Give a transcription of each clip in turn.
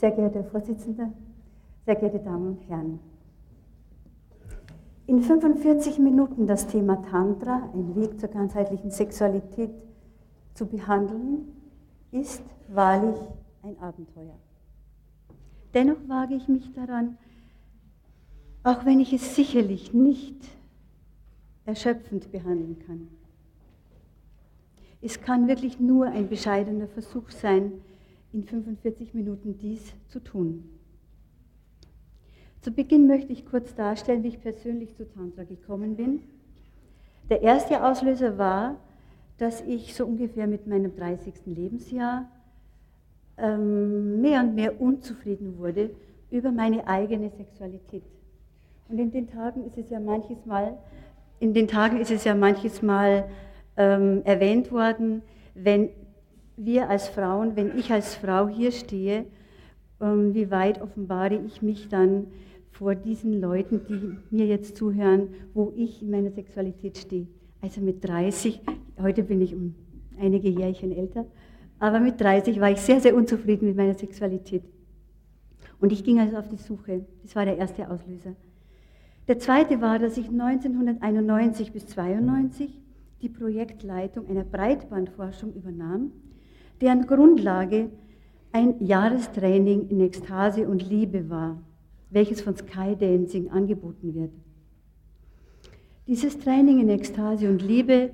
Sehr geehrter Herr Vorsitzender, sehr geehrte Damen und Herren. In 45 Minuten das Thema Tantra, ein Weg zur ganzheitlichen Sexualität, zu behandeln, ist wahrlich ein Abenteuer. Dennoch wage ich mich daran, auch wenn ich es sicherlich nicht erschöpfend behandeln kann. Es kann wirklich nur ein bescheidener Versuch sein, in 45 Minuten dies zu tun. Zu Beginn möchte ich kurz darstellen, wie ich persönlich zu Tantra gekommen bin. Der erste Auslöser war, dass ich so ungefähr mit meinem 30. Lebensjahr ähm, mehr und mehr unzufrieden wurde über meine eigene Sexualität. Und in den Tagen ist es ja manches Mal, in den Tagen ist es ja manches Mal ähm, erwähnt worden, wenn wir als Frauen, wenn ich als Frau hier stehe, ähm, wie weit offenbare ich mich dann vor diesen Leuten, die mir jetzt zuhören, wo ich in meiner Sexualität stehe. Also mit 30, heute bin ich um einige Jährchen älter, aber mit 30 war ich sehr, sehr unzufrieden mit meiner Sexualität. Und ich ging also auf die Suche. Das war der erste Auslöser. Der zweite war, dass ich 1991 bis 1992 die Projektleitung einer Breitbandforschung übernahm, deren Grundlage ein Jahrestraining in Ekstase und Liebe war, welches von Skydancing angeboten wird. Dieses Training in Ekstase und Liebe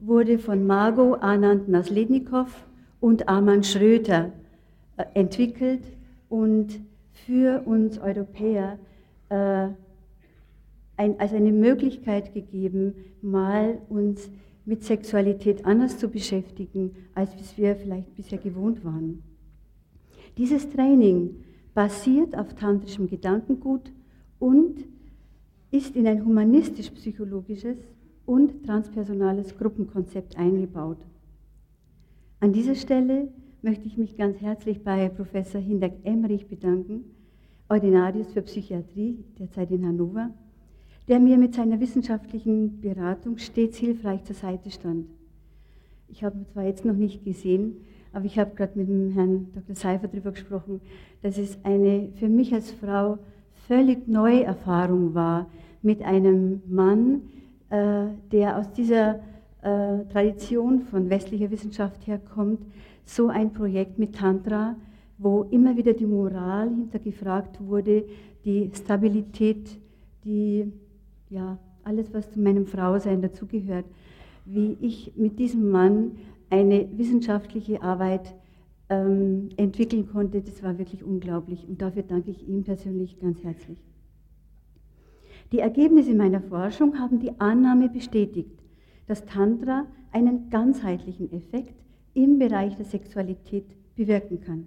wurde von Margot Anand Naslednikow und Arman Schröter äh, entwickelt und für uns Europäer äh, ein, als eine Möglichkeit gegeben, mal uns mit Sexualität anders zu beschäftigen, als wir vielleicht bisher gewohnt waren. Dieses Training basiert auf tantrischem Gedankengut und ist in ein humanistisch-psychologisches und transpersonales Gruppenkonzept eingebaut. An dieser Stelle möchte ich mich ganz herzlich bei Professor Hindak Emmerich bedanken, Ordinarius für Psychiatrie, derzeit in Hannover, der mir mit seiner wissenschaftlichen Beratung stets hilfreich zur Seite stand. Ich habe ihn zwar jetzt noch nicht gesehen, aber ich habe gerade mit dem Herrn Dr. Seifer darüber gesprochen, dass es eine für mich als Frau völlig neue Erfahrung war, mit einem Mann, äh, der aus dieser äh, Tradition von westlicher Wissenschaft herkommt, so ein Projekt mit Tantra, wo immer wieder die Moral hintergefragt wurde, die Stabilität, die ja, alles, was zu meinem Frausein dazugehört, wie ich mit diesem Mann eine wissenschaftliche Arbeit ähm, entwickeln konnte, das war wirklich unglaublich und dafür danke ich ihm persönlich ganz herzlich. Die Ergebnisse meiner Forschung haben die Annahme bestätigt, dass Tantra einen ganzheitlichen Effekt im Bereich der Sexualität bewirken kann.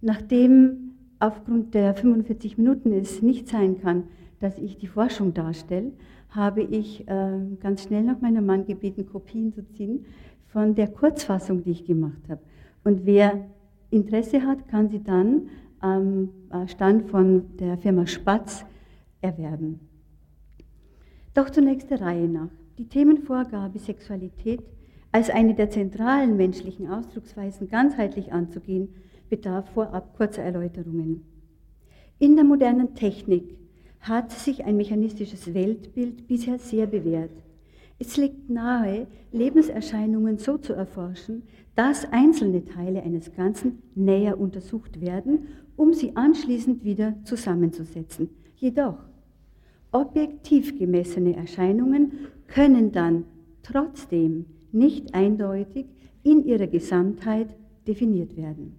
Nachdem aufgrund der 45 Minuten es nicht sein kann, dass ich die Forschung darstelle, habe ich äh, ganz schnell noch meinen Mann gebeten, Kopien zu ziehen von der Kurzfassung, die ich gemacht habe. Und wer Interesse hat, kann sie dann am Stand von der Firma Spatz erwerben. Doch zunächst der Reihe nach. Die Themenvorgabe Sexualität als eine der zentralen menschlichen Ausdrucksweisen ganzheitlich anzugehen, bedarf vorab kurzer Erläuterungen. In der modernen Technik hat sich ein mechanistisches Weltbild bisher sehr bewährt. Es liegt nahe, Lebenserscheinungen so zu erforschen, dass einzelne Teile eines Ganzen näher untersucht werden, um sie anschließend wieder zusammenzusetzen. Jedoch, objektiv gemessene Erscheinungen können dann trotzdem nicht eindeutig in ihrer Gesamtheit definiert werden.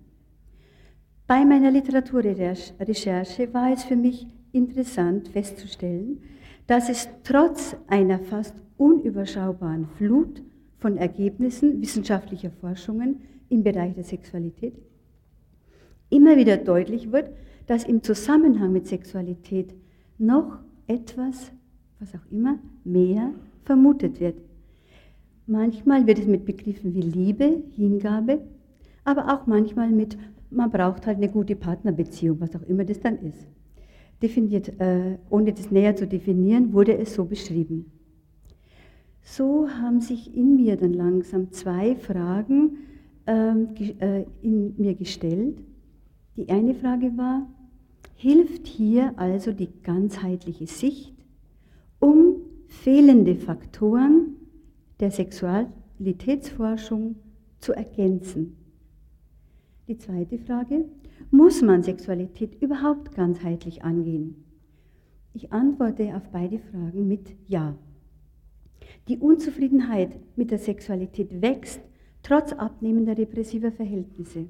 Bei meiner Literaturrecherche war es für mich interessant festzustellen, dass es trotz einer fast unüberschaubaren Flut von Ergebnissen wissenschaftlicher Forschungen im Bereich der Sexualität immer wieder deutlich wird, dass im Zusammenhang mit Sexualität noch etwas, was auch immer, mehr vermutet wird. Manchmal wird es mit Begriffen wie Liebe, Hingabe, aber auch manchmal mit, man braucht halt eine gute Partnerbeziehung, was auch immer das dann ist definiert, äh, ohne das näher zu definieren, wurde es so beschrieben. So haben sich in mir dann langsam zwei Fragen ähm, äh, in mir gestellt. Die eine Frage war, hilft hier also die ganzheitliche Sicht, um fehlende Faktoren der Sexualitätsforschung zu ergänzen? Die zweite Frage, muss man Sexualität überhaupt ganzheitlich angehen? Ich antworte auf beide Fragen mit Ja. Die Unzufriedenheit mit der Sexualität wächst trotz abnehmender repressiver Verhältnisse,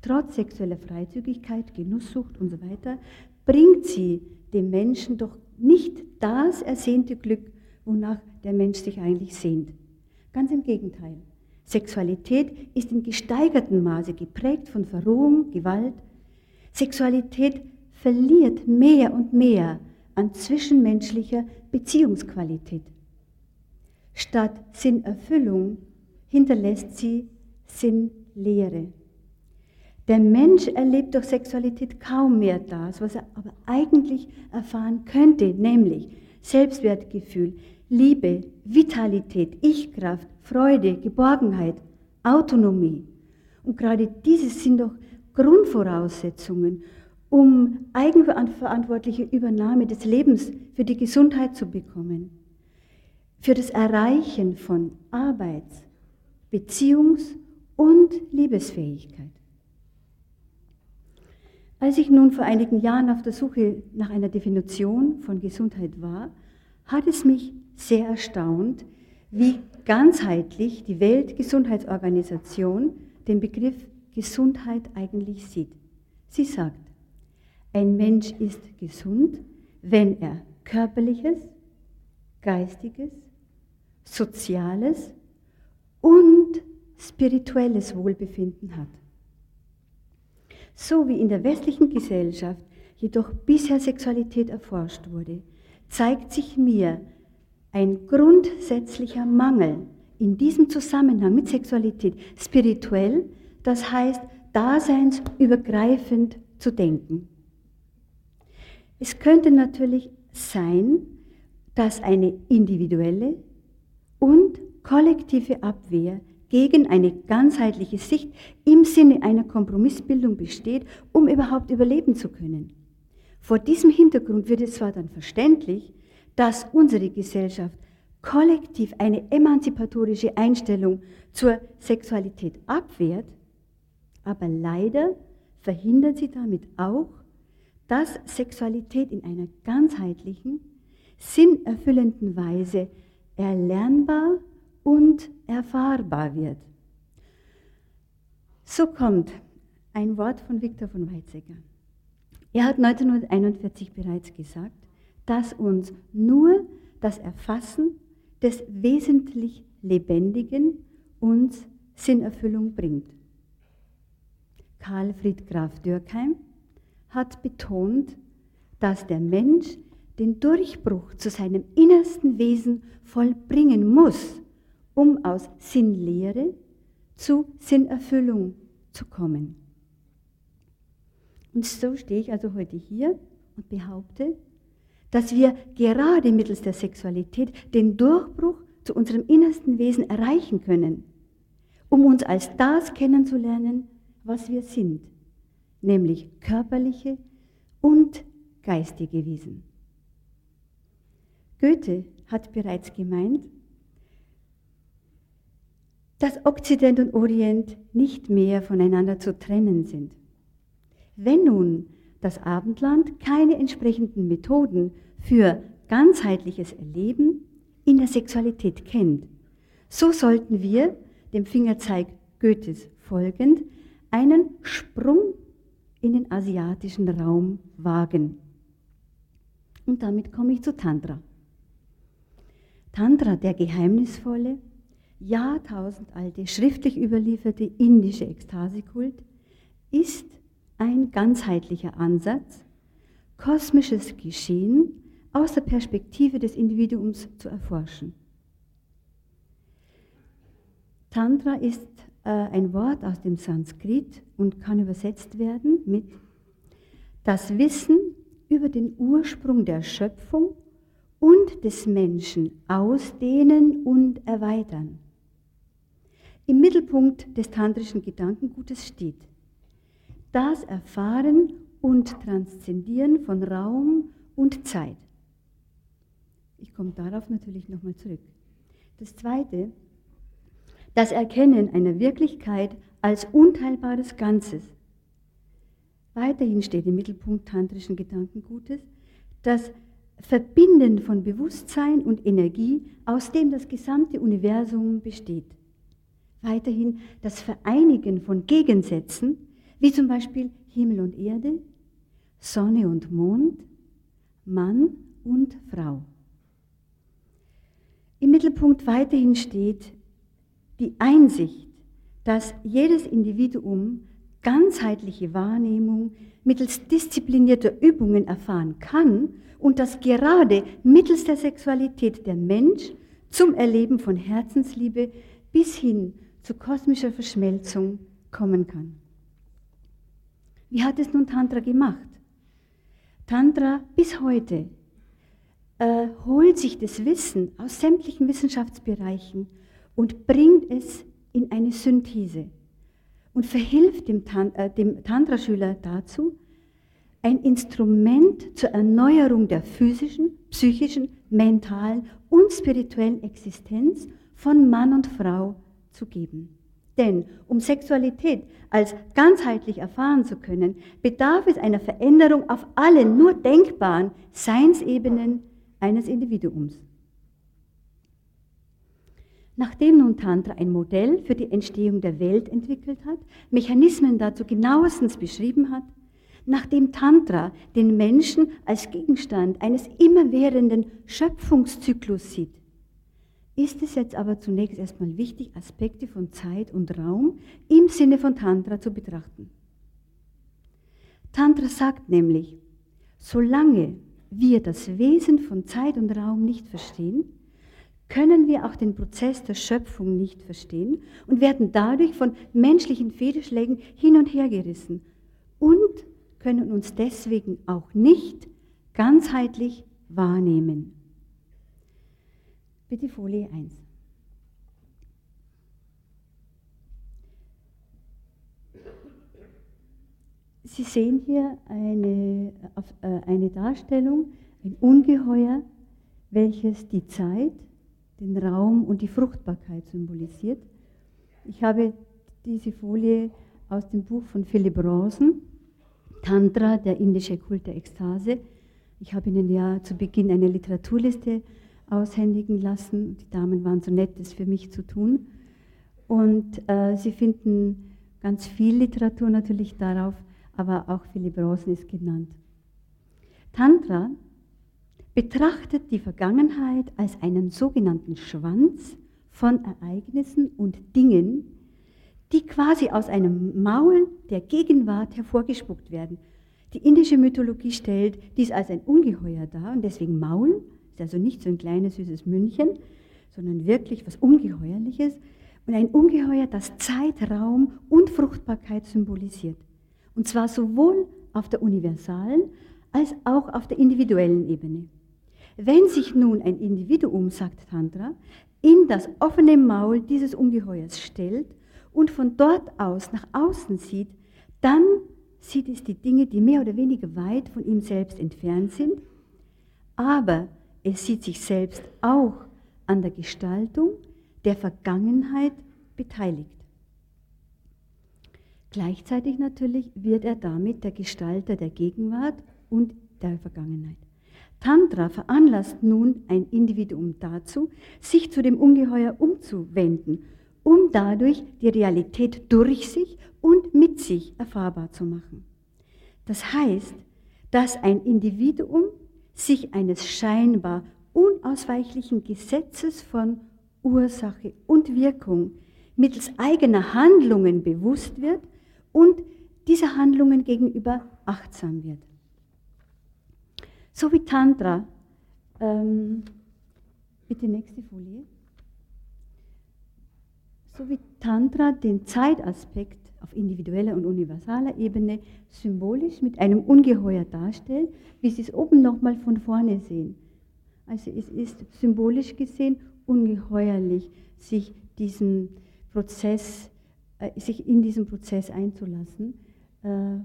trotz sexueller Freizügigkeit, Genusssucht und so weiter, bringt sie dem Menschen doch nicht das ersehnte Glück, wonach der Mensch sich eigentlich sehnt. Ganz im Gegenteil. Sexualität ist in gesteigertem Maße geprägt von Verrohung, Gewalt. Sexualität verliert mehr und mehr an zwischenmenschlicher Beziehungsqualität. Statt Sinnerfüllung hinterlässt sie Sinnlehre. Der Mensch erlebt durch Sexualität kaum mehr das, was er aber eigentlich erfahren könnte, nämlich Selbstwertgefühl, Liebe, Vitalität, Ich-Kraft, Freude, Geborgenheit, Autonomie. Und gerade diese sind doch Grundvoraussetzungen, um eigenverantwortliche Übernahme des Lebens für die Gesundheit zu bekommen, für das Erreichen von Arbeits-, Beziehungs- und Liebesfähigkeit. Als ich nun vor einigen Jahren auf der Suche nach einer Definition von Gesundheit war, hat es mich sehr erstaunt, wie ganzheitlich die Weltgesundheitsorganisation den Begriff Gesundheit eigentlich sieht. Sie sagt, ein Mensch ist gesund, wenn er körperliches, geistiges, soziales und spirituelles Wohlbefinden hat. So wie in der westlichen Gesellschaft jedoch bisher Sexualität erforscht wurde, zeigt sich mir ein grundsätzlicher Mangel in diesem Zusammenhang mit Sexualität spirituell, das heißt daseinsübergreifend zu denken. Es könnte natürlich sein, dass eine individuelle und kollektive Abwehr gegen eine ganzheitliche Sicht im Sinne einer Kompromissbildung besteht, um überhaupt überleben zu können. Vor diesem Hintergrund wird es zwar dann verständlich, dass unsere Gesellschaft kollektiv eine emanzipatorische Einstellung zur Sexualität abwehrt, aber leider verhindert sie damit auch, dass Sexualität in einer ganzheitlichen, sinnerfüllenden Weise erlernbar und erfahrbar wird. So kommt ein Wort von Viktor von Weizsäcker. Er hat 1941 bereits gesagt, dass uns nur das Erfassen des wesentlich Lebendigen uns Sinnerfüllung bringt. Karl Fried Graf Dürkheim hat betont, dass der Mensch den Durchbruch zu seinem innersten Wesen vollbringen muss, um aus Sinnlehre zu Sinnerfüllung zu kommen. Und so stehe ich also heute hier und behaupte, dass wir gerade mittels der Sexualität den Durchbruch zu unserem innersten Wesen erreichen können, um uns als das kennenzulernen, was wir sind, nämlich körperliche und geistige Wesen. Goethe hat bereits gemeint, dass Okzident und Orient nicht mehr voneinander zu trennen sind. Wenn nun das Abendland keine entsprechenden Methoden für ganzheitliches Erleben in der Sexualität kennt. So sollten wir, dem Fingerzeig Goethes folgend, einen Sprung in den asiatischen Raum wagen. Und damit komme ich zu Tantra. Tantra, der geheimnisvolle, jahrtausendalte, schriftlich überlieferte indische Ekstasekult, ist ein ganzheitlicher Ansatz, kosmisches Geschehen aus der Perspektive des Individuums zu erforschen. Tantra ist äh, ein Wort aus dem Sanskrit und kann übersetzt werden mit das Wissen über den Ursprung der Schöpfung und des Menschen ausdehnen und erweitern. Im Mittelpunkt des tantrischen Gedankengutes steht das Erfahren und Transzendieren von Raum und Zeit. Ich komme darauf natürlich nochmal zurück. Das Zweite, das Erkennen einer Wirklichkeit als unteilbares Ganzes. Weiterhin steht im Mittelpunkt tantrischen Gedankengutes das Verbinden von Bewusstsein und Energie, aus dem das gesamte Universum besteht. Weiterhin das Vereinigen von Gegensätzen, wie zum Beispiel Himmel und Erde, Sonne und Mond, Mann und Frau. Im Mittelpunkt weiterhin steht die Einsicht, dass jedes Individuum ganzheitliche Wahrnehmung mittels disziplinierter Übungen erfahren kann und dass gerade mittels der Sexualität der Mensch zum Erleben von Herzensliebe bis hin zu kosmischer Verschmelzung kommen kann. Wie hat es nun Tantra gemacht? Tantra bis heute äh, holt sich das Wissen aus sämtlichen Wissenschaftsbereichen und bringt es in eine Synthese und verhilft dem, Tan äh, dem Tantra-Schüler dazu, ein Instrument zur Erneuerung der physischen, psychischen, mentalen und spirituellen Existenz von Mann und Frau zu geben. Denn um Sexualität als ganzheitlich erfahren zu können, bedarf es einer Veränderung auf allen nur denkbaren Seinsebenen eines Individuums. Nachdem nun Tantra ein Modell für die Entstehung der Welt entwickelt hat, Mechanismen dazu genauestens beschrieben hat, nachdem Tantra den Menschen als Gegenstand eines immerwährenden Schöpfungszyklus sieht, ist es jetzt aber zunächst erstmal wichtig, Aspekte von Zeit und Raum im Sinne von Tantra zu betrachten. Tantra sagt nämlich, solange wir das Wesen von Zeit und Raum nicht verstehen, können wir auch den Prozess der Schöpfung nicht verstehen und werden dadurch von menschlichen Federschlägen hin und her gerissen und können uns deswegen auch nicht ganzheitlich wahrnehmen. Bitte Folie 1. Sie sehen hier eine, äh, eine Darstellung, ein Ungeheuer, welches die Zeit, den Raum und die Fruchtbarkeit symbolisiert. Ich habe diese Folie aus dem Buch von Philipp Rawson, Tantra, der indische Kult der Ekstase. Ich habe Ihnen ja zu Beginn eine Literaturliste aushändigen lassen. Die Damen waren so nett, das für mich zu tun. Und äh, Sie finden ganz viel Literatur natürlich darauf, aber auch Philipp Rosen ist genannt. Tantra betrachtet die Vergangenheit als einen sogenannten Schwanz von Ereignissen und Dingen, die quasi aus einem Maul der Gegenwart hervorgespuckt werden. Die indische Mythologie stellt dies als ein Ungeheuer dar und deswegen Maul, ist also nicht so ein kleines süßes Mündchen, sondern wirklich was Ungeheuerliches und ein Ungeheuer, das Zeit, Raum und Fruchtbarkeit symbolisiert. Und zwar sowohl auf der universalen als auch auf der individuellen Ebene. Wenn sich nun ein Individuum, sagt Tantra, in das offene Maul dieses Ungeheuers stellt und von dort aus nach außen sieht, dann sieht es die Dinge, die mehr oder weniger weit von ihm selbst entfernt sind, aber es sieht sich selbst auch an der Gestaltung der Vergangenheit beteiligt. Gleichzeitig natürlich wird er damit der Gestalter der Gegenwart und der Vergangenheit. Tantra veranlasst nun ein Individuum dazu, sich zu dem Ungeheuer umzuwenden, um dadurch die Realität durch sich und mit sich erfahrbar zu machen. Das heißt, dass ein Individuum sich eines scheinbar unausweichlichen Gesetzes von Ursache und Wirkung mittels eigener Handlungen bewusst wird und diese Handlungen gegenüber achtsam wird. So wie Tantra, ähm, bitte nächste Folie, so wie Tantra den Zeitaspekt auf individueller und universaler Ebene symbolisch mit einem Ungeheuer darstellt, wie Sie es oben nochmal von vorne sehen. Also es ist symbolisch gesehen ungeheuerlich, sich diesen Prozess äh, sich in diesen Prozess einzulassen. Äh,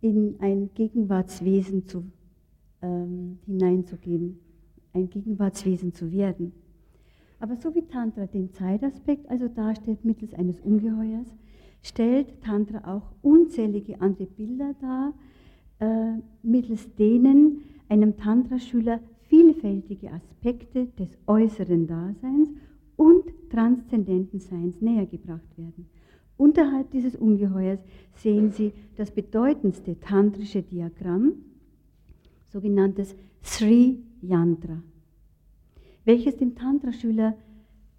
in ein Gegenwartswesen zu, ähm, hineinzugehen, ein Gegenwartswesen zu werden. Aber so wie Tantra den Zeitaspekt also darstellt mittels eines Ungeheuers, stellt Tantra auch unzählige andere Bilder dar, äh, mittels denen einem Tantra-Schüler vielfältige Aspekte des äußeren Daseins und transzendenten Seins nähergebracht werden. Unterhalb dieses Ungeheuers sehen Sie das bedeutendste tantrische Diagramm, sogenanntes Sri Yantra, welches dem Tantra-Schüler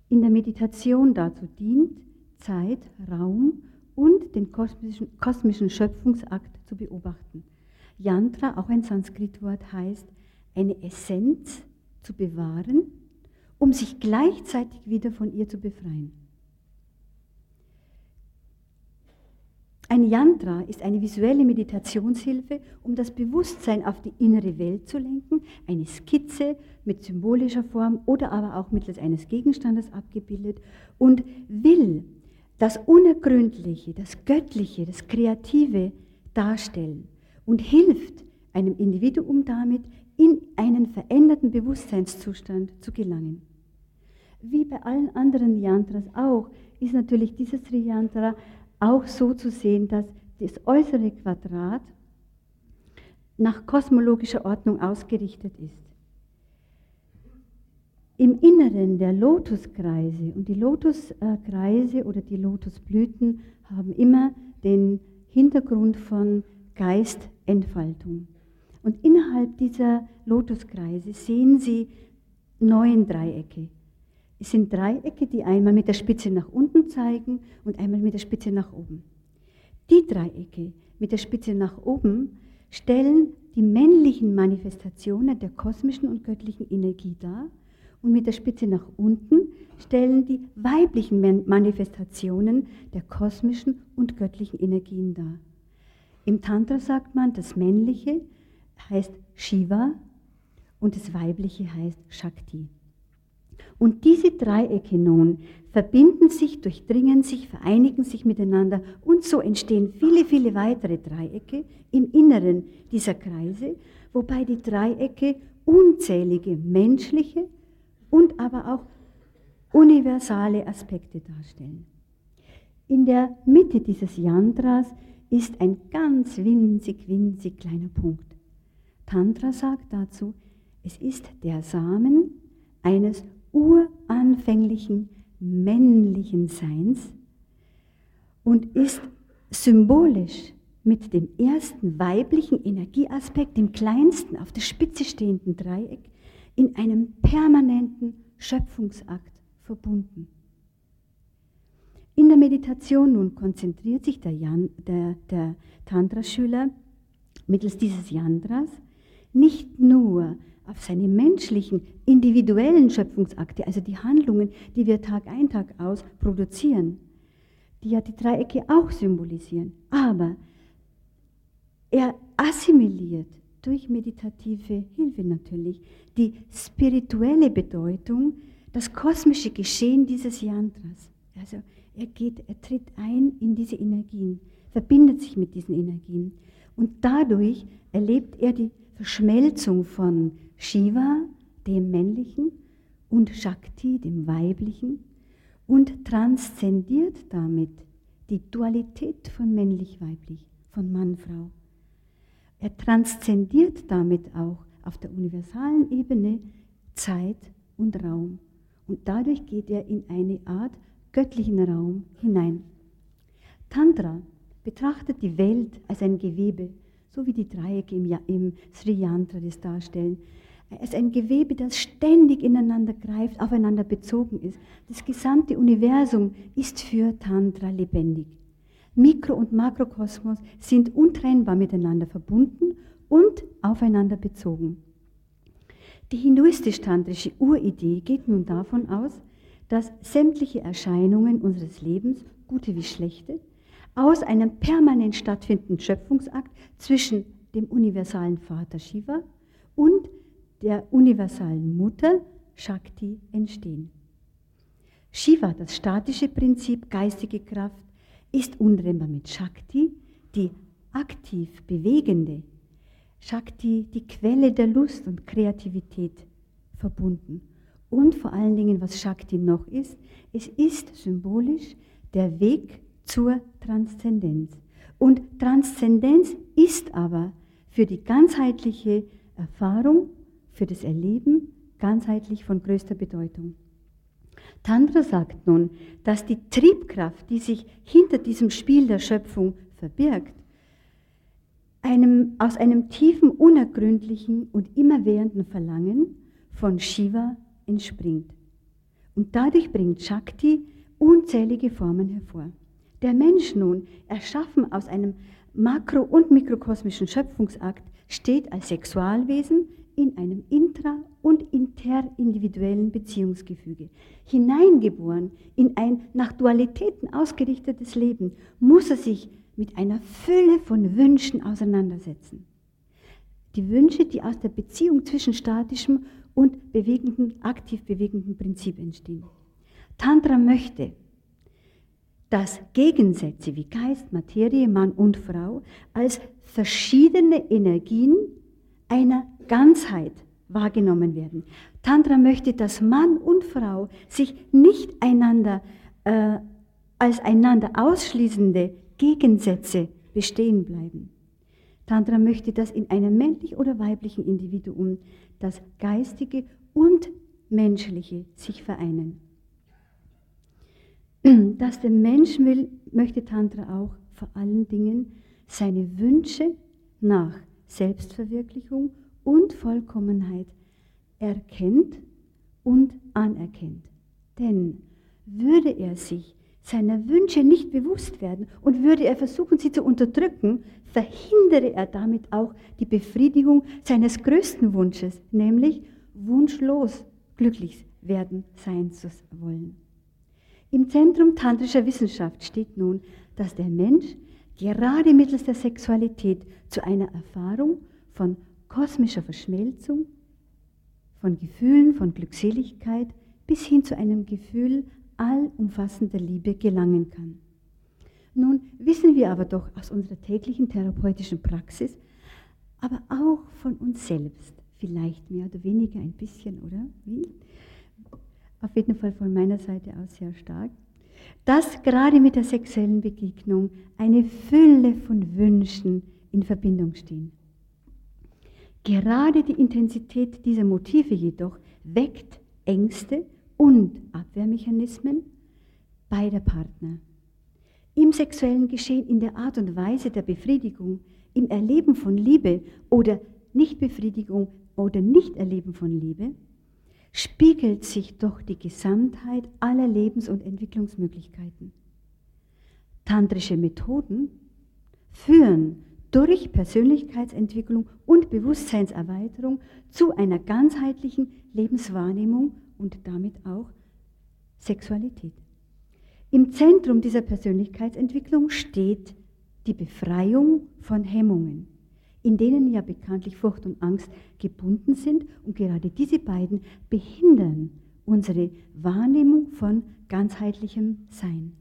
in der Meditation dazu dient, Zeit, Raum und den kosmischen, kosmischen Schöpfungsakt zu beobachten. Yantra, auch ein Sanskritwort, heißt eine Essenz zu bewahren, um sich gleichzeitig wieder von ihr zu befreien. Ein Yantra ist eine visuelle Meditationshilfe, um das Bewusstsein auf die innere Welt zu lenken, eine Skizze mit symbolischer Form oder aber auch mittels eines Gegenstandes abgebildet und will das Unergründliche, das Göttliche, das Kreative darstellen und hilft einem Individuum damit, in einen veränderten Bewusstseinszustand zu gelangen. Wie bei allen anderen Yantras auch, ist natürlich dieses Sri Yantra auch so zu sehen, dass das äußere Quadrat nach kosmologischer Ordnung ausgerichtet ist. Im Inneren der Lotuskreise, und die Lotuskreise oder die Lotusblüten haben immer den Hintergrund von Geistentfaltung. Und innerhalb dieser Lotuskreise sehen Sie neun Dreiecke. Es sind Dreiecke, die einmal mit der Spitze nach unten zeigen und einmal mit der Spitze nach oben. Die Dreiecke mit der Spitze nach oben stellen die männlichen Manifestationen der kosmischen und göttlichen Energie dar und mit der Spitze nach unten stellen die weiblichen Manifestationen der kosmischen und göttlichen Energien dar. Im Tantra sagt man, das männliche heißt Shiva und das weibliche heißt Shakti. Und diese Dreiecke nun verbinden sich, durchdringen sich, vereinigen sich miteinander und so entstehen viele, viele weitere Dreiecke im Inneren dieser Kreise, wobei die Dreiecke unzählige menschliche und aber auch universale Aspekte darstellen. In der Mitte dieses Yantras ist ein ganz winzig, winzig kleiner Punkt. Tantra sagt dazu, es ist der Samen eines uranfänglichen männlichen Seins und ist symbolisch mit dem ersten weiblichen Energieaspekt, dem kleinsten auf der Spitze stehenden Dreieck, in einem permanenten Schöpfungsakt verbunden. In der Meditation nun konzentriert sich der, der, der Tantra-Schüler mittels dieses Yantras nicht nur auf seine menschlichen, individuellen Schöpfungsakte, also die Handlungen, die wir Tag ein, Tag aus produzieren, die ja die Dreiecke auch symbolisieren. Aber er assimiliert durch meditative Hilfe natürlich die spirituelle Bedeutung, das kosmische Geschehen dieses Yantras. Also er geht, er tritt ein in diese Energien, verbindet sich mit diesen Energien und dadurch erlebt er die Verschmelzung von Shiva, dem männlichen, und Shakti, dem weiblichen, und transzendiert damit die Dualität von männlich-weiblich, von Mann-Frau. Er transzendiert damit auch auf der universalen Ebene Zeit und Raum. Und dadurch geht er in eine Art göttlichen Raum hinein. Tantra betrachtet die Welt als ein Gewebe, so wie die Dreiecke im, im Sri Yantra das darstellen. Es ist ein Gewebe, das ständig ineinander greift, aufeinander bezogen ist. Das gesamte Universum ist für Tantra lebendig. Mikro- und Makrokosmos sind untrennbar miteinander verbunden und aufeinander bezogen. Die hinduistisch-tantrische Uridee geht nun davon aus, dass sämtliche Erscheinungen unseres Lebens, gute wie schlechte, aus einem permanent stattfindenden Schöpfungsakt zwischen dem universalen Vater Shiva und der universalen Mutter Shakti entstehen. Shiva, das statische Prinzip, geistige Kraft, ist untrennbar mit Shakti, die aktiv bewegende, Shakti die Quelle der Lust und Kreativität verbunden. Und vor allen Dingen, was Shakti noch ist, es ist symbolisch der Weg zur Transzendenz. Und Transzendenz ist aber für die ganzheitliche Erfahrung, für das Erleben ganzheitlich von größter Bedeutung. Tantra sagt nun, dass die Triebkraft, die sich hinter diesem Spiel der Schöpfung verbirgt, einem, aus einem tiefen, unergründlichen und immerwährenden Verlangen von Shiva entspringt. Und dadurch bringt Shakti unzählige Formen hervor. Der Mensch nun, erschaffen aus einem makro- und mikrokosmischen Schöpfungsakt, steht als Sexualwesen in einem intra- und interindividuellen Beziehungsgefüge. Hineingeboren in ein nach Dualitäten ausgerichtetes Leben, muss er sich mit einer Fülle von Wünschen auseinandersetzen. Die Wünsche, die aus der Beziehung zwischen statischem und bewegenden, aktiv bewegendem Prinzip entstehen. Tantra möchte, dass Gegensätze wie Geist, Materie, Mann und Frau als verschiedene Energien einer Ganzheit wahrgenommen werden. Tantra möchte, dass Mann und Frau sich nicht einander äh, als einander ausschließende Gegensätze bestehen bleiben. Tantra möchte, dass in einem männlich oder weiblichen Individuum das Geistige und Menschliche sich vereinen. Dass der Mensch will, möchte Tantra auch vor allen Dingen seine Wünsche nach Selbstverwirklichung und Vollkommenheit erkennt und anerkennt. Denn würde er sich seiner Wünsche nicht bewusst werden und würde er versuchen, sie zu unterdrücken, verhindere er damit auch die Befriedigung seines größten Wunsches, nämlich wunschlos glücklich werden sein zu wollen. Im Zentrum tantrischer Wissenschaft steht nun, dass der Mensch gerade mittels der Sexualität zu einer Erfahrung von kosmischer Verschmelzung, von Gefühlen von Glückseligkeit bis hin zu einem Gefühl allumfassender Liebe gelangen kann. Nun wissen wir aber doch aus unserer täglichen therapeutischen Praxis, aber auch von uns selbst, vielleicht mehr oder weniger ein bisschen, oder? Wie? Auf jeden Fall von meiner Seite aus sehr stark, dass gerade mit der sexuellen Begegnung eine Fülle von Wünschen in Verbindung stehen. Gerade die Intensität dieser Motive jedoch weckt Ängste und Abwehrmechanismen beider Partner. Im sexuellen Geschehen, in der Art und Weise der Befriedigung, im Erleben von Liebe oder Nichtbefriedigung oder Nichterleben von Liebe, spiegelt sich doch die Gesamtheit aller Lebens- und Entwicklungsmöglichkeiten. Tantrische Methoden führen durch Persönlichkeitsentwicklung und Bewusstseinserweiterung zu einer ganzheitlichen Lebenswahrnehmung und damit auch Sexualität. Im Zentrum dieser Persönlichkeitsentwicklung steht die Befreiung von Hemmungen, in denen ja bekanntlich Furcht und Angst gebunden sind und gerade diese beiden behindern unsere Wahrnehmung von ganzheitlichem Sein.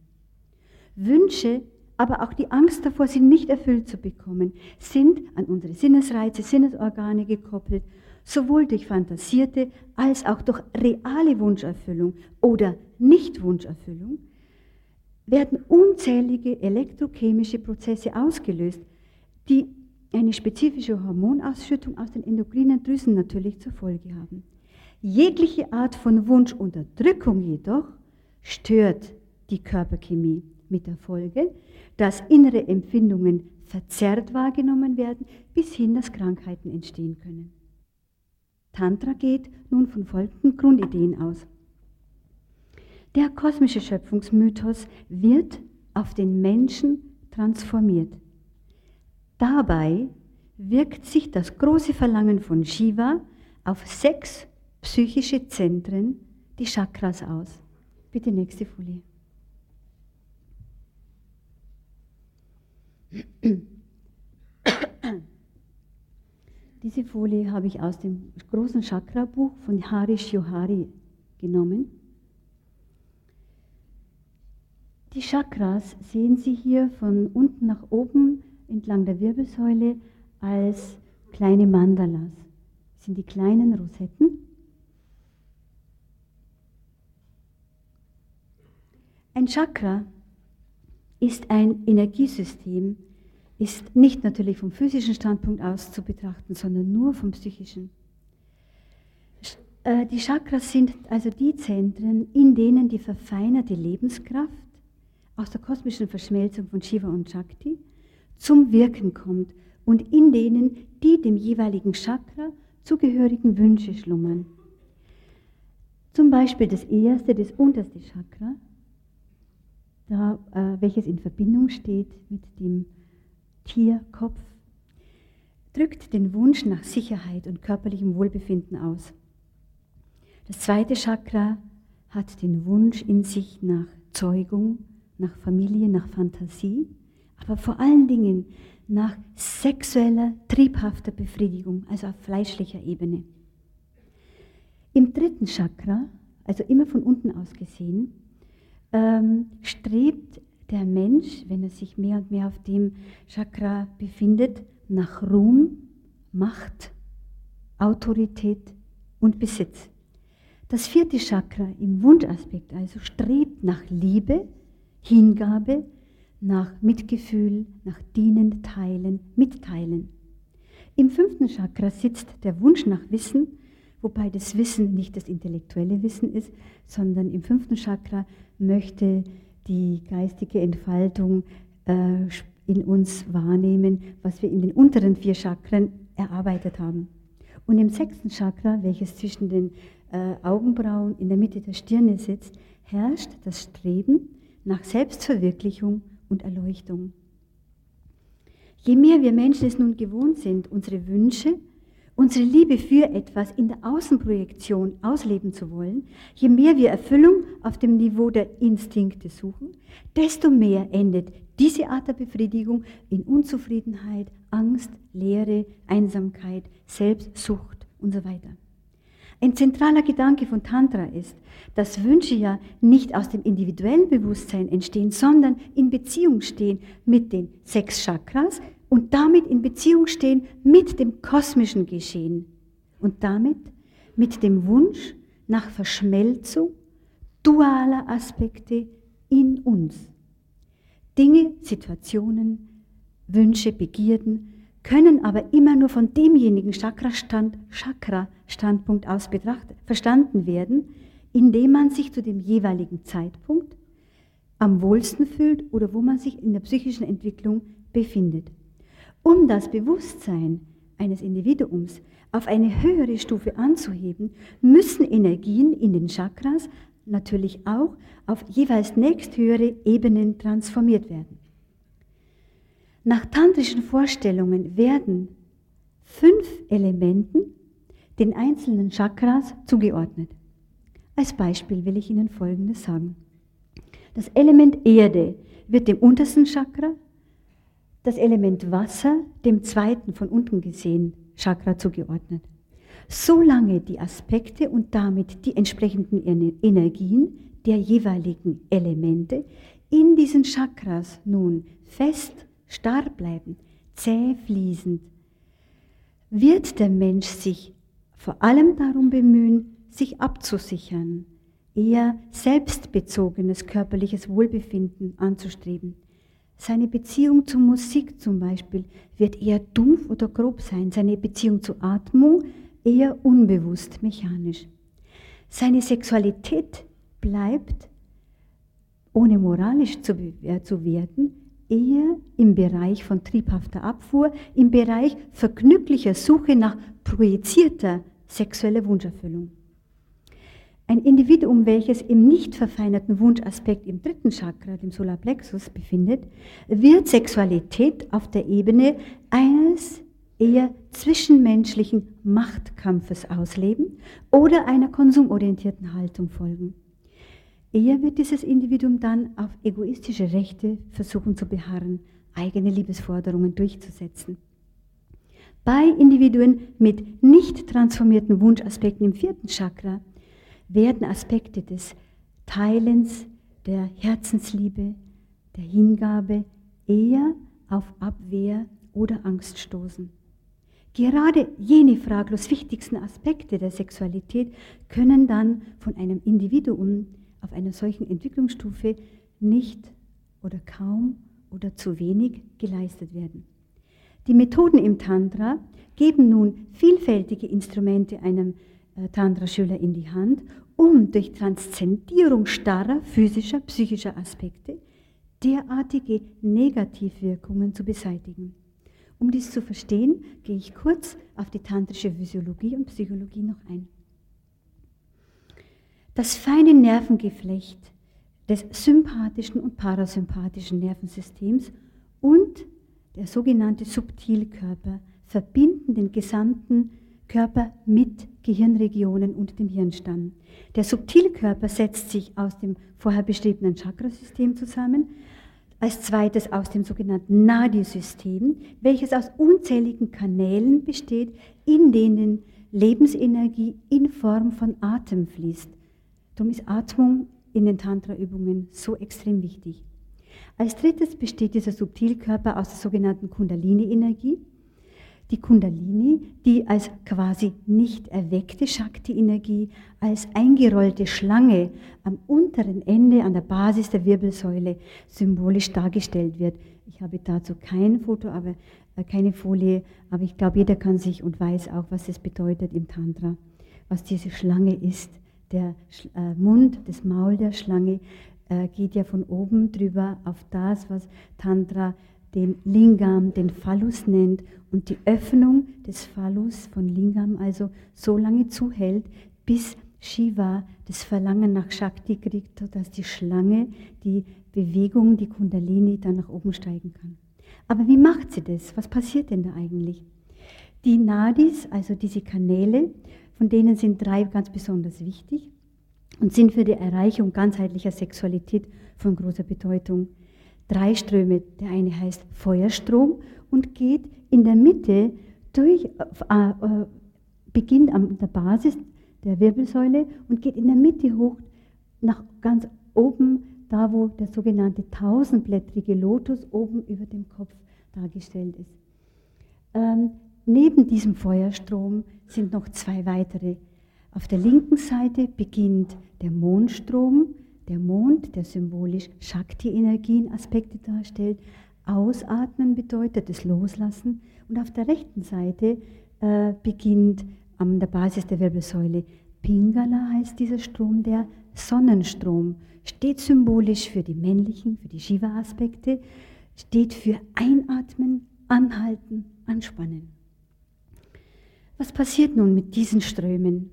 Wünsche, aber auch die Angst davor, sie nicht erfüllt zu bekommen, sind an unsere Sinnesreize, Sinnesorgane gekoppelt sowohl durch fantasierte als auch durch reale Wunscherfüllung oder Nicht-Wunscherfüllung, werden unzählige elektrochemische Prozesse ausgelöst, die eine spezifische Hormonausschüttung aus den endokrinen Drüsen natürlich zur Folge haben. Jegliche Art von Wunschunterdrückung jedoch stört die Körperchemie mit der Folge, dass innere Empfindungen verzerrt wahrgenommen werden, bis hin, dass Krankheiten entstehen können. Tantra geht nun von folgenden Grundideen aus. Der kosmische Schöpfungsmythos wird auf den Menschen transformiert. Dabei wirkt sich das große Verlangen von Shiva auf sechs psychische Zentren, die Chakras, aus. Bitte nächste Folie. Diese Folie habe ich aus dem großen Chakra-Buch von Harish Yohari genommen. Die Chakras sehen Sie hier von unten nach oben entlang der Wirbelsäule als kleine Mandalas. Das sind die kleinen Rosetten. Ein Chakra ist ein Energiesystem, ist nicht natürlich vom physischen Standpunkt aus zu betrachten, sondern nur vom psychischen. Äh, die Chakras sind also die Zentren, in denen die verfeinerte Lebenskraft aus der kosmischen Verschmelzung von Shiva und Shakti zum Wirken kommt und in denen die dem jeweiligen Chakra zugehörigen Wünsche schlummern. Zum Beispiel das erste, das unterste Chakra, da, äh, welches in Verbindung steht mit dem Tierkopf, drückt den Wunsch nach Sicherheit und körperlichem Wohlbefinden aus. Das zweite Chakra hat den Wunsch in sich nach Zeugung, nach Familie, nach Fantasie, aber vor allen Dingen nach sexueller, triebhafter Befriedigung, also auf fleischlicher Ebene. Im dritten Chakra, also immer von unten aus gesehen, ähm, strebt der Mensch, wenn er sich mehr und mehr auf dem Chakra befindet, nach Ruhm, Macht, Autorität und Besitz. Das vierte Chakra im Wundaspekt also strebt nach Liebe, Hingabe, nach Mitgefühl, nach Dienen, Teilen, Mitteilen. Im fünften Chakra sitzt der Wunsch nach Wissen, wobei das Wissen nicht das intellektuelle Wissen ist, sondern im fünften Chakra möchte die geistige Entfaltung äh, in uns wahrnehmen, was wir in den unteren vier Chakren erarbeitet haben. Und im sechsten Chakra, welches zwischen den äh, Augenbrauen in der Mitte der Stirne sitzt, herrscht das Streben nach Selbstverwirklichung und Erleuchtung. Je mehr wir Menschen es nun gewohnt sind, unsere Wünsche, unsere Liebe für etwas in der Außenprojektion ausleben zu wollen, je mehr wir Erfüllung auf dem Niveau der Instinkte suchen, desto mehr endet diese Art der Befriedigung in Unzufriedenheit, Angst, Leere, Einsamkeit, Selbstsucht und so weiter. Ein zentraler Gedanke von Tantra ist, dass Wünsche ja nicht aus dem individuellen Bewusstsein entstehen, sondern in Beziehung stehen mit den sechs Chakras und damit in Beziehung stehen mit dem kosmischen Geschehen und damit mit dem Wunsch nach Verschmelzung dualer Aspekte in uns. Dinge, Situationen, Wünsche, Begierden können aber immer nur von demjenigen Chakra-Stand, Chakra-Standpunkt aus betrachtet, verstanden werden, indem man sich zu dem jeweiligen Zeitpunkt am wohlsten fühlt oder wo man sich in der psychischen Entwicklung befindet. Um das Bewusstsein eines Individuums auf eine höhere Stufe anzuheben, müssen Energien in den Chakras natürlich auch auf jeweils nächsthöhere Ebenen transformiert werden. Nach tantrischen Vorstellungen werden fünf Elementen den einzelnen Chakras zugeordnet. Als Beispiel will ich Ihnen Folgendes sagen. Das Element Erde wird dem untersten Chakra, das Element Wasser dem zweiten von unten gesehen Chakra zugeordnet. Solange die Aspekte und damit die entsprechenden Energien der jeweiligen Elemente in diesen Chakras nun fest starr bleiben, zäh fließend, wird der Mensch sich vor allem darum bemühen, sich abzusichern, eher selbstbezogenes körperliches Wohlbefinden anzustreben. Seine Beziehung zur Musik zum Beispiel wird eher dumpf oder grob sein, seine Beziehung zur Atmung eher unbewusst mechanisch. Seine Sexualität bleibt, ohne moralisch zu, zu werden, eher im Bereich von triebhafter Abfuhr, im Bereich vergnüglicher Suche nach projizierter sexueller Wunscherfüllung. Ein Individuum, welches im nicht verfeinerten Wunschaspekt im dritten Chakra, dem Solarplexus, befindet, wird Sexualität auf der Ebene eines eher zwischenmenschlichen Machtkampfes ausleben oder einer konsumorientierten Haltung folgen. Eher wird dieses Individuum dann auf egoistische Rechte versuchen zu beharren, eigene Liebesforderungen durchzusetzen. Bei Individuen mit nicht transformierten Wunschaspekten im vierten Chakra werden Aspekte des Teilens, der Herzensliebe, der Hingabe eher auf Abwehr oder Angst stoßen. Gerade jene fraglos wichtigsten Aspekte der Sexualität können dann von einem Individuum auf einer solchen Entwicklungsstufe nicht oder kaum oder zu wenig geleistet werden. Die Methoden im Tantra geben nun vielfältige Instrumente einem äh, Tantra-Schüler in die Hand, um durch Transzendierung starrer physischer, psychischer Aspekte derartige Negativwirkungen zu beseitigen. Um dies zu verstehen, gehe ich kurz auf die tantrische Physiologie und Psychologie noch ein. Das feine Nervengeflecht des sympathischen und parasympathischen Nervensystems und der sogenannte Subtilkörper verbinden den gesamten Körper mit Gehirnregionen und dem Hirnstamm. Der Subtilkörper setzt sich aus dem vorher beschriebenen Chakrasystem zusammen, als zweites aus dem sogenannten Nadi-System, welches aus unzähligen Kanälen besteht, in denen Lebensenergie in Form von Atem fließt. Darum ist Atmung in den Tantra-Übungen so extrem wichtig. Als drittes besteht dieser Subtilkörper aus der sogenannten Kundalini-Energie. Die Kundalini, die als quasi nicht erweckte Shakti-Energie, als eingerollte Schlange am unteren Ende an der Basis der Wirbelsäule symbolisch dargestellt wird. Ich habe dazu kein Foto, aber äh, keine Folie, aber ich glaube, jeder kann sich und weiß auch, was es bedeutet im Tantra, was diese Schlange ist. Der äh, Mund, das Maul der Schlange äh, geht ja von oben drüber auf das, was Tantra den Lingam, den Phallus nennt und die Öffnung des Phallus von Lingam also so lange zuhält, bis Shiva das Verlangen nach Shakti kriegt, sodass die Schlange, die Bewegung, die Kundalini dann nach oben steigen kann. Aber wie macht sie das? Was passiert denn da eigentlich? Die Nadis, also diese Kanäle, von denen sind drei ganz besonders wichtig und sind für die Erreichung ganzheitlicher Sexualität von großer Bedeutung. Drei Ströme. Der eine heißt Feuerstrom und geht in der Mitte durch, äh, äh, beginnt an der Basis der Wirbelsäule und geht in der Mitte hoch nach ganz oben, da wo der sogenannte tausendblättrige Lotus oben über dem Kopf dargestellt ist. Ähm, neben diesem Feuerstrom sind noch zwei weitere auf der linken Seite beginnt der Mondstrom, der Mond, der symbolisch Shakti-Energien-Aspekte darstellt. Ausatmen bedeutet das Loslassen. Und auf der rechten Seite äh, beginnt an der Basis der Wirbelsäule Pingala heißt dieser Strom der Sonnenstrom, steht symbolisch für die männlichen, für die Shiva-Aspekte, steht für Einatmen, Anhalten, Anspannen. Was passiert nun mit diesen Strömen?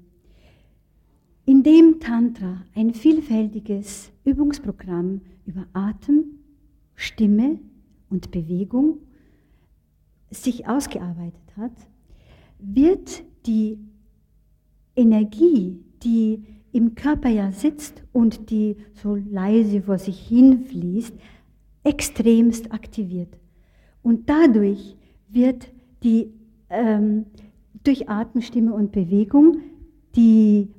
Indem Tantra ein vielfältiges Übungsprogramm über Atem, Stimme und Bewegung sich ausgearbeitet hat, wird die Energie, die im Körper ja sitzt und die so leise vor sich hinfließt, extremst aktiviert. Und dadurch wird die ähm, durch Atemstimme und Bewegung die,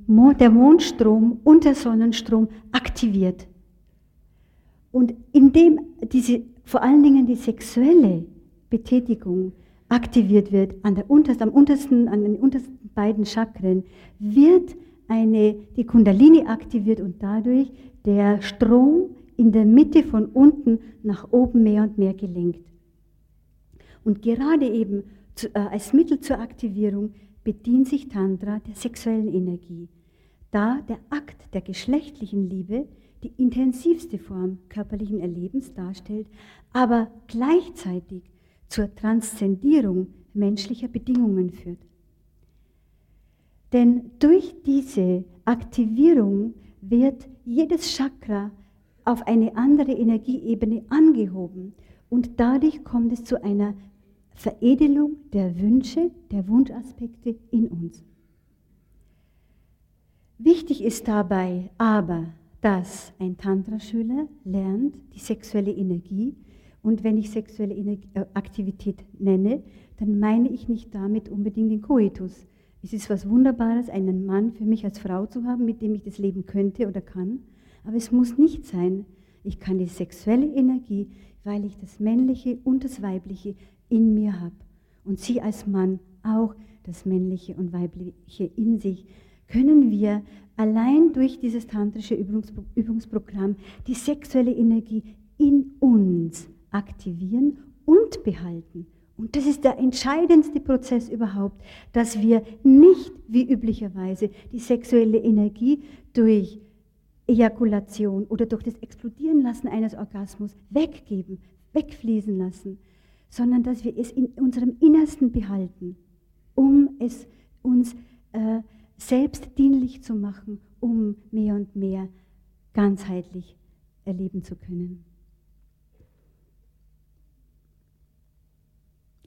der Mondstrom und der Sonnenstrom aktiviert. Und indem diese, vor allen Dingen die sexuelle Betätigung aktiviert wird, an der untersten, am untersten, an den untersten beiden Chakren, wird eine, die Kundalini aktiviert und dadurch der Strom in der Mitte von unten nach oben mehr und mehr gelenkt. Und gerade eben zu, äh, als Mittel zur Aktivierung bedient sich Tantra der sexuellen Energie, da der Akt der geschlechtlichen Liebe die intensivste Form körperlichen Erlebens darstellt, aber gleichzeitig zur Transzendierung menschlicher Bedingungen führt. Denn durch diese Aktivierung wird jedes Chakra auf eine andere Energieebene angehoben und dadurch kommt es zu einer Veredelung der Wünsche, der Wunschaspekte in uns. Wichtig ist dabei aber, dass ein Tantra-Schüler lernt die sexuelle Energie und wenn ich sexuelle Energie, äh, Aktivität nenne, dann meine ich nicht damit unbedingt den Koitus. Es ist was Wunderbares, einen Mann für mich als Frau zu haben, mit dem ich das leben könnte oder kann, aber es muss nicht sein. Ich kann die sexuelle Energie weil ich das Männliche und das Weibliche in mir habe. Und sie als Mann auch das Männliche und Weibliche in sich, können wir allein durch dieses tantrische Übungsprogramm die sexuelle Energie in uns aktivieren und behalten. Und das ist der entscheidendste Prozess überhaupt, dass wir nicht wie üblicherweise die sexuelle Energie durch Ejakulation oder durch das Explodieren lassen eines Orgasmus weggeben, wegfließen lassen, sondern dass wir es in unserem Innersten behalten, um es uns äh, selbst dienlich zu machen, um mehr und mehr ganzheitlich erleben zu können.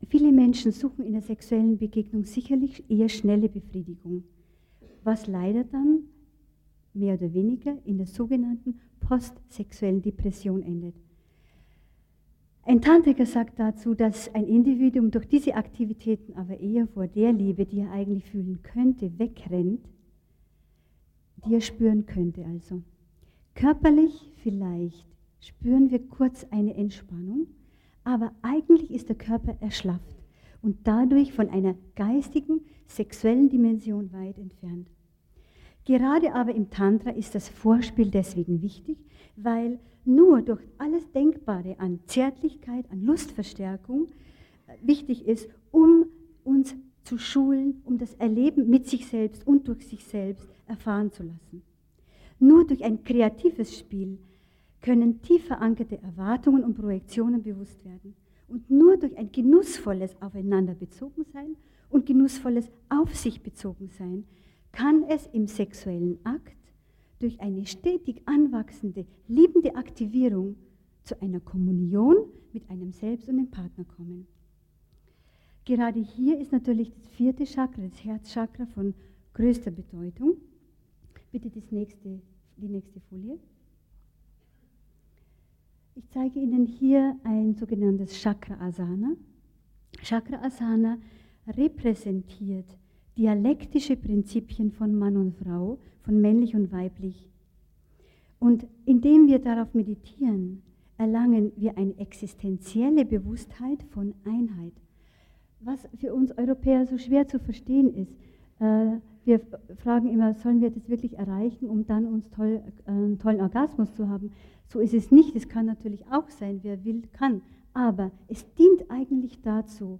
Viele Menschen suchen in der sexuellen Begegnung sicherlich eher schnelle Befriedigung, was leider dann mehr oder weniger in der sogenannten postsexuellen Depression endet. Ein Tantriker sagt dazu, dass ein Individuum durch diese Aktivitäten aber eher vor der Liebe, die er eigentlich fühlen könnte, wegrennt, die er spüren könnte also. Körperlich vielleicht spüren wir kurz eine Entspannung, aber eigentlich ist der Körper erschlafft und dadurch von einer geistigen, sexuellen Dimension weit entfernt. Gerade aber im Tantra ist das Vorspiel deswegen wichtig, weil nur durch alles Denkbare an Zärtlichkeit, an Lustverstärkung äh, wichtig ist, um uns zu schulen, um das Erleben mit sich selbst und durch sich selbst erfahren zu lassen. Nur durch ein kreatives Spiel können tief verankerte Erwartungen und Projektionen bewusst werden. Und nur durch ein genussvolles Aufeinander bezogen sein und genussvolles Auf sich bezogen sein kann es im sexuellen Akt durch eine stetig anwachsende, liebende Aktivierung zu einer Kommunion mit einem Selbst und dem Partner kommen. Gerade hier ist natürlich das vierte Chakra, das Herzchakra von größter Bedeutung. Bitte das nächste, die nächste Folie. Ich zeige Ihnen hier ein sogenanntes Chakra Asana. Chakra Asana repräsentiert dialektische Prinzipien von Mann und Frau, von männlich und weiblich. Und indem wir darauf meditieren, erlangen wir eine existenzielle Bewusstheit von Einheit. Was für uns Europäer so schwer zu verstehen ist. Äh, wir fragen immer, sollen wir das wirklich erreichen, um dann uns toll, äh, einen tollen Orgasmus zu haben? So ist es nicht. Es kann natürlich auch sein, wer will, kann. Aber es dient eigentlich dazu,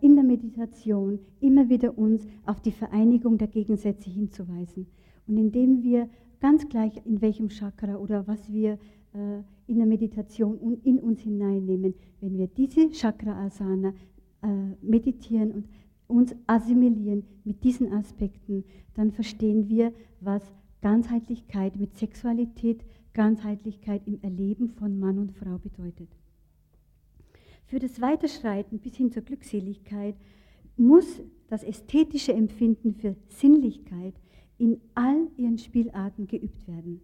in der Meditation immer wieder uns auf die Vereinigung der Gegensätze hinzuweisen. Und indem wir ganz gleich in welchem Chakra oder was wir äh, in der Meditation in uns hineinnehmen, wenn wir diese Chakra-Asana äh, meditieren und uns assimilieren mit diesen Aspekten, dann verstehen wir, was Ganzheitlichkeit mit Sexualität, Ganzheitlichkeit im Erleben von Mann und Frau bedeutet. Für das Weiterschreiten bis hin zur Glückseligkeit muss das ästhetische Empfinden für Sinnlichkeit in all ihren Spielarten geübt werden.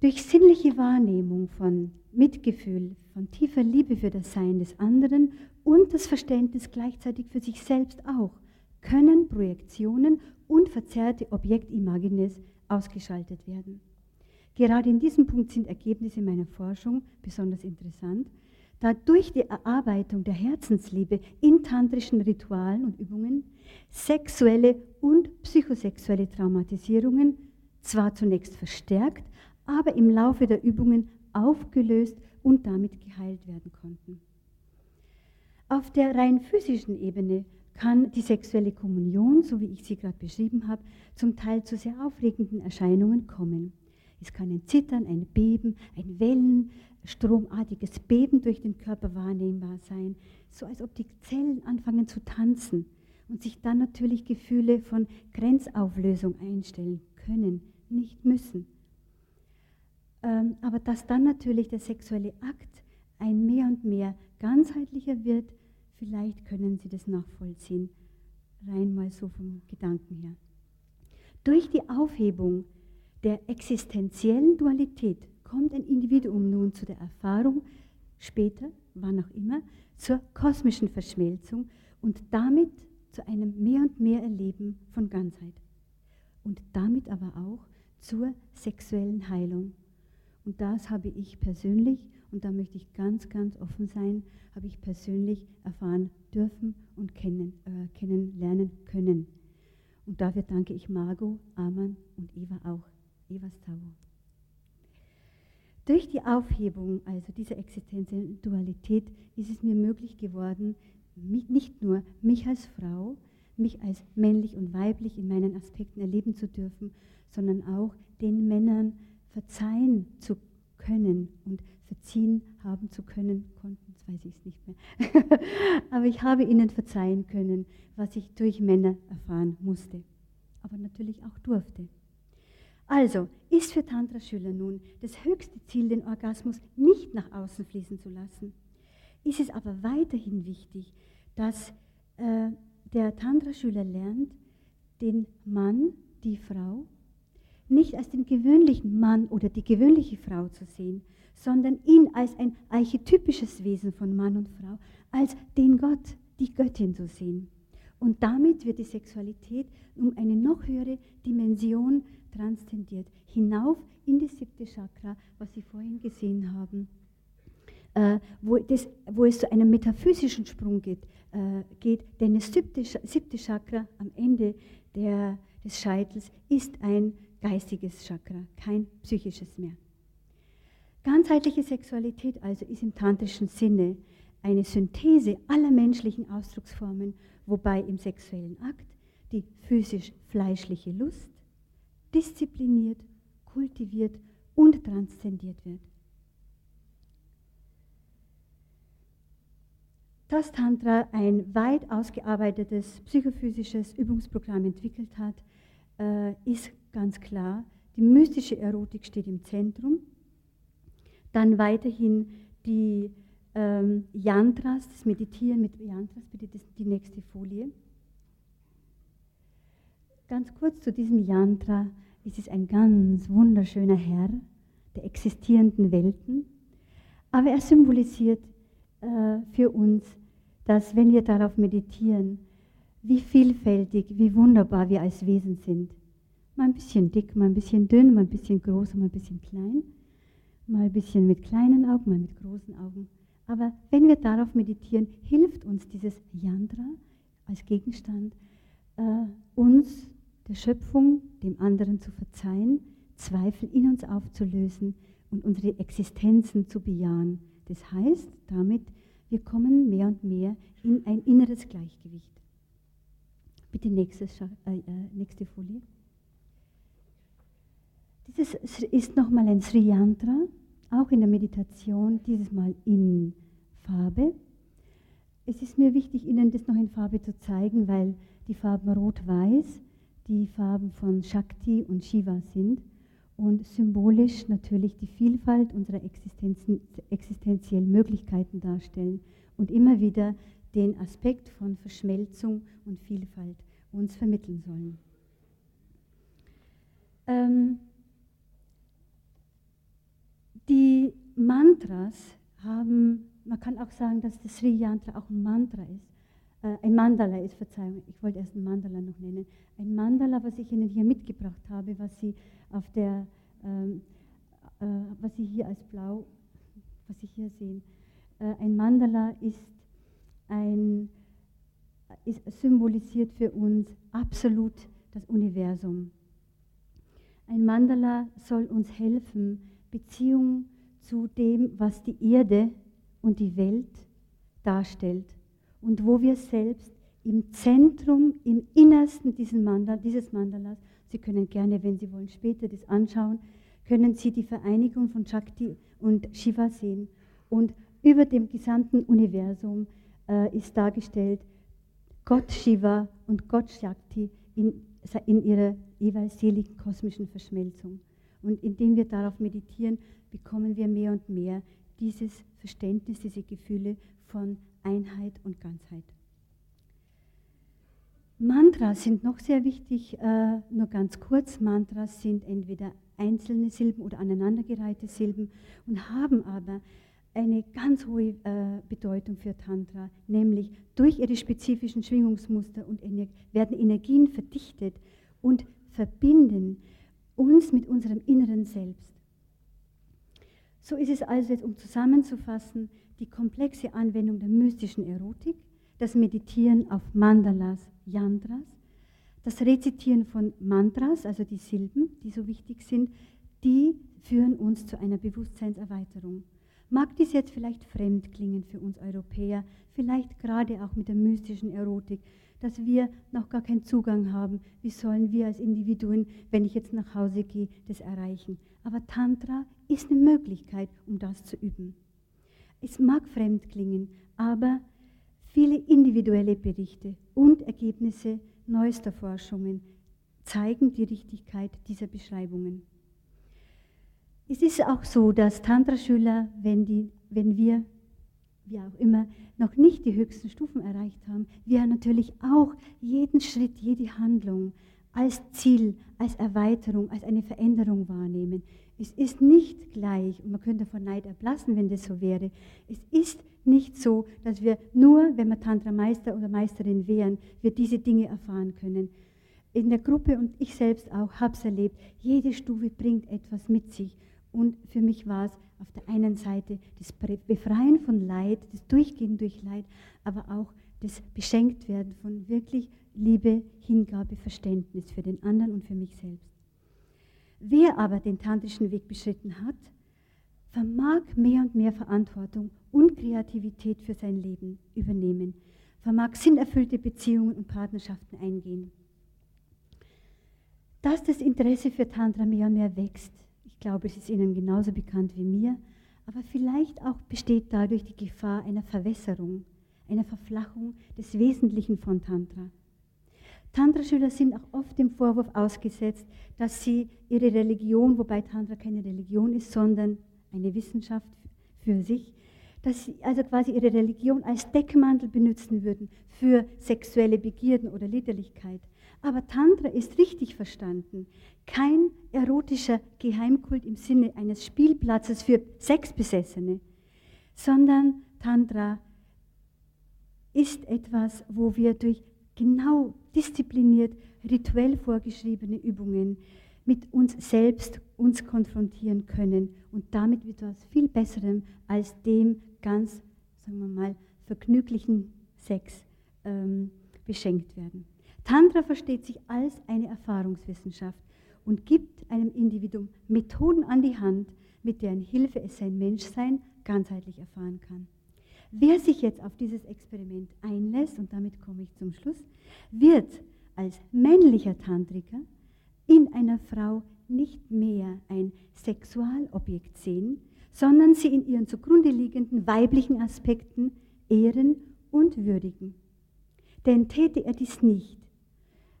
Durch sinnliche Wahrnehmung von Mitgefühl, von tiefer Liebe für das Sein des anderen und das Verständnis gleichzeitig für sich selbst auch, können Projektionen und verzerrte Objektimagines ausgeschaltet werden. Gerade in diesem Punkt sind Ergebnisse meiner Forschung besonders interessant, da durch die Erarbeitung der Herzensliebe in tantrischen Ritualen und Übungen sexuelle und psychosexuelle Traumatisierungen zwar zunächst verstärkt, aber im Laufe der Übungen aufgelöst und damit geheilt werden konnten. Auf der rein physischen Ebene kann die sexuelle Kommunion, so wie ich sie gerade beschrieben habe, zum Teil zu sehr aufregenden Erscheinungen kommen. Es kann ein Zittern, ein Beben, ein Wellen, stromartiges Beben durch den Körper wahrnehmbar sein, so als ob die Zellen anfangen zu tanzen und sich dann natürlich Gefühle von Grenzauflösung einstellen können, nicht müssen. Ähm, aber dass dann natürlich der sexuelle Akt ein mehr und mehr ganzheitlicher wird, vielleicht können Sie das nachvollziehen, rein mal so vom Gedanken her. Durch die Aufhebung der existenziellen Dualität kommt ein Individuum nun zu der Erfahrung, später, wann auch immer, zur kosmischen Verschmelzung und damit zu einem mehr und mehr Erleben von Ganzheit. Und damit aber auch zur sexuellen Heilung. Und das habe ich persönlich und da möchte ich ganz, ganz offen sein, habe ich persönlich erfahren dürfen und kennen, äh, kennenlernen können. Und dafür danke ich Margot, Aman und Eva auch, Evas Tau. Durch die Aufhebung also dieser existenziellen Dualität ist es mir möglich geworden, nicht nur mich als Frau, mich als männlich und weiblich in meinen Aspekten erleben zu dürfen, sondern auch den Männern verzeihen zu können und verziehen haben zu können, konnten, jetzt weiß ich es nicht mehr. Aber ich habe ihnen verzeihen können, was ich durch Männer erfahren musste, aber natürlich auch durfte. Also ist für Tantra-Schüler nun das höchste Ziel, den Orgasmus nicht nach außen fließen zu lassen. Ist es aber weiterhin wichtig, dass äh, der Tantra-Schüler lernt, den Mann, die Frau, nicht als den gewöhnlichen Mann oder die gewöhnliche Frau zu sehen, sondern ihn als ein archetypisches Wesen von Mann und Frau, als den Gott, die Göttin zu sehen. Und damit wird die Sexualität um eine noch höhere Dimension transzendiert, hinauf in die siebte Chakra, was Sie vorhin gesehen haben, äh, wo, das, wo, es zu einem metaphysischen Sprung geht, äh, geht denn das siebte, siebte Chakra am Ende der, des Scheitels ist ein geistiges Chakra, kein psychisches mehr. Ganzheitliche Sexualität also ist im tantrischen Sinne eine Synthese aller menschlichen Ausdrucksformen, wobei im sexuellen Akt die physisch-fleischliche Lust diszipliniert, kultiviert und transzendiert wird. Dass Tantra ein weit ausgearbeitetes psychophysisches Übungsprogramm entwickelt hat, äh, ist ganz klar. Die mystische Erotik steht im Zentrum. Dann weiterhin die ähm, Yantras, das Meditieren mit Yantras, bitte das, die nächste Folie. Ganz kurz zu diesem Yantra. Es ist ein ganz wunderschöner Herr der existierenden Welten, aber er symbolisiert äh, für uns, dass wenn wir darauf meditieren, wie vielfältig, wie wunderbar wir als Wesen sind. Mal ein bisschen dick, mal ein bisschen dünn, mal ein bisschen groß, mal ein bisschen klein, mal ein bisschen mit kleinen Augen, mal mit großen Augen. Aber wenn wir darauf meditieren, hilft uns dieses Yantra als Gegenstand, äh, uns der Schöpfung, dem anderen zu verzeihen, Zweifel in uns aufzulösen und unsere Existenzen zu bejahen. Das heißt damit, wir kommen mehr und mehr in ein inneres Gleichgewicht. Bitte nächstes, äh, äh, nächste Folie. Dieses ist nochmal ein Sri Yantra, auch in der Meditation, dieses Mal in Farbe. Es ist mir wichtig, Ihnen das noch in Farbe zu zeigen, weil die Farben Rot-Weiß die Farben von Shakti und Shiva sind und symbolisch natürlich die Vielfalt unserer existenziellen Möglichkeiten darstellen und immer wieder den Aspekt von Verschmelzung und Vielfalt uns vermitteln sollen. Ähm, die Mantras haben, man kann auch sagen, dass das Sri Yantra auch ein Mantra ist. Äh, ein Mandala ist, Verzeihung, ich wollte erst ein Mandala noch nennen. Ein Mandala, was ich Ihnen hier mitgebracht habe, was Sie auf der, ähm, äh, was Sie hier als blau, was Sie hier sehen. Äh, ein Mandala ist ein, ist symbolisiert für uns absolut das Universum. Ein Mandala soll uns helfen, Beziehung zu dem, was die Erde und die Welt darstellt und wo wir selbst im Zentrum, im Innersten Mandal, dieses Mandalas, Sie können gerne, wenn Sie wollen, später das anschauen, können Sie die Vereinigung von Shakti und Shiva sehen. Und über dem gesamten Universum äh, ist dargestellt Gott Shiva und Gott Shakti in, in ihrer jeweils seligen kosmischen Verschmelzung. Und indem wir darauf meditieren, bekommen wir mehr und mehr dieses Verständnis, diese Gefühle von Einheit und Ganzheit. Mantras sind noch sehr wichtig, äh, nur ganz kurz. Mantras sind entweder einzelne Silben oder aneinandergereihte Silben und haben aber eine ganz hohe äh, Bedeutung für Tantra, nämlich durch ihre spezifischen Schwingungsmuster und Ener werden Energien verdichtet und verbinden uns mit unserem inneren Selbst. So ist es also jetzt, um zusammenzufassen, die komplexe Anwendung der mystischen Erotik, das Meditieren auf Mandalas, Yantras, das Rezitieren von Mantras, also die Silben, die so wichtig sind, die führen uns zu einer Bewusstseinserweiterung. Mag dies jetzt vielleicht fremd klingen für uns Europäer, vielleicht gerade auch mit der mystischen Erotik, dass wir noch gar keinen Zugang haben. Wie sollen wir als Individuen, wenn ich jetzt nach Hause gehe, das erreichen? Aber Tantra ist eine Möglichkeit, um das zu üben. Es mag fremd klingen, aber viele individuelle Berichte und Ergebnisse neuester Forschungen zeigen die Richtigkeit dieser Beschreibungen. Es ist auch so, dass Tantra-Schüler, wenn, wenn wir, wie auch immer, noch nicht die höchsten Stufen erreicht haben, wir natürlich auch jeden Schritt, jede Handlung als Ziel, als Erweiterung, als eine Veränderung wahrnehmen. Es ist nicht gleich, und man könnte vor Neid erblassen, wenn das so wäre, es ist nicht so, dass wir nur, wenn wir Tantra-Meister oder Meisterin wären, wir diese Dinge erfahren können. In der Gruppe und ich selbst auch habe es erlebt, jede Stufe bringt etwas mit sich. Und für mich war es auf der einen Seite das Befreien von Leid, das Durchgehen durch Leid, aber auch das Beschenktwerden von wirklich Liebe, Hingabe, Verständnis für den anderen und für mich selbst. Wer aber den tantrischen Weg beschritten hat, vermag mehr und mehr Verantwortung und Kreativität für sein Leben übernehmen, vermag sinnerfüllte Beziehungen und Partnerschaften eingehen. Dass das Interesse für Tantra mehr und mehr wächst, ich glaube, es ist Ihnen genauso bekannt wie mir. Aber vielleicht auch besteht dadurch die Gefahr einer Verwässerung, einer Verflachung des Wesentlichen von Tantra. Tantra-Schüler sind auch oft dem Vorwurf ausgesetzt, dass sie ihre Religion, wobei Tantra keine Religion ist, sondern eine Wissenschaft für sich, dass sie also quasi ihre Religion als Deckmantel benutzen würden für sexuelle Begierden oder Liederlichkeit. Aber Tantra ist richtig verstanden kein erotischer Geheimkult im Sinne eines Spielplatzes für Sexbesessene, sondern Tantra ist etwas, wo wir durch genau diszipliniert, rituell vorgeschriebene Übungen mit uns selbst uns konfrontieren können und damit mit etwas viel Besserem als dem ganz, sagen wir mal, vergnüglichen Sex ähm, beschenkt werden. Tantra versteht sich als eine Erfahrungswissenschaft und gibt einem Individuum Methoden an die Hand, mit deren Hilfe es sein Menschsein ganzheitlich erfahren kann. Wer sich jetzt auf dieses Experiment einlässt, und damit komme ich zum Schluss, wird als männlicher Tantriker in einer Frau nicht mehr ein Sexualobjekt sehen, sondern sie in ihren zugrunde liegenden weiblichen Aspekten ehren und würdigen. Denn täte er dies nicht,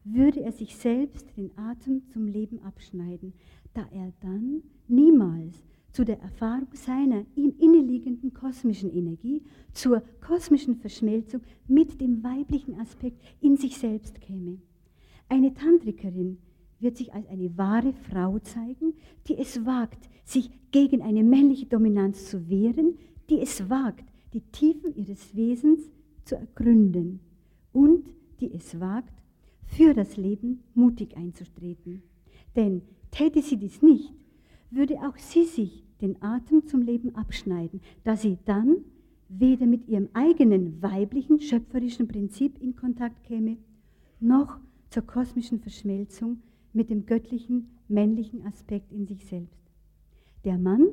würde er sich selbst den Atem zum Leben abschneiden, da er dann niemals zu der Erfahrung seiner ihm inneliegenden kosmischen Energie, zur kosmischen Verschmelzung mit dem weiblichen Aspekt in sich selbst käme. Eine Tantrikerin wird sich als eine wahre Frau zeigen, die es wagt, sich gegen eine männliche Dominanz zu wehren, die es wagt, die Tiefen ihres Wesens zu ergründen und die es wagt, für das Leben mutig einzutreten. Denn täte sie dies nicht, würde auch sie sich den Atem zum Leben abschneiden, da sie dann weder mit ihrem eigenen weiblichen schöpferischen Prinzip in Kontakt käme, noch zur kosmischen Verschmelzung mit dem göttlichen männlichen Aspekt in sich selbst. Der Mann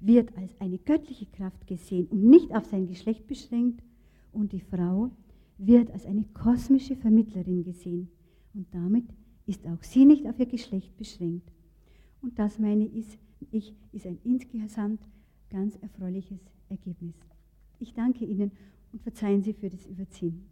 wird als eine göttliche Kraft gesehen und nicht auf sein Geschlecht beschränkt und die Frau wird als eine kosmische Vermittlerin gesehen. Und damit ist auch sie nicht auf ihr Geschlecht beschränkt. Und das meine ich, ist ein insgesamt ganz erfreuliches Ergebnis. Ich danke Ihnen und verzeihen Sie für das Überziehen.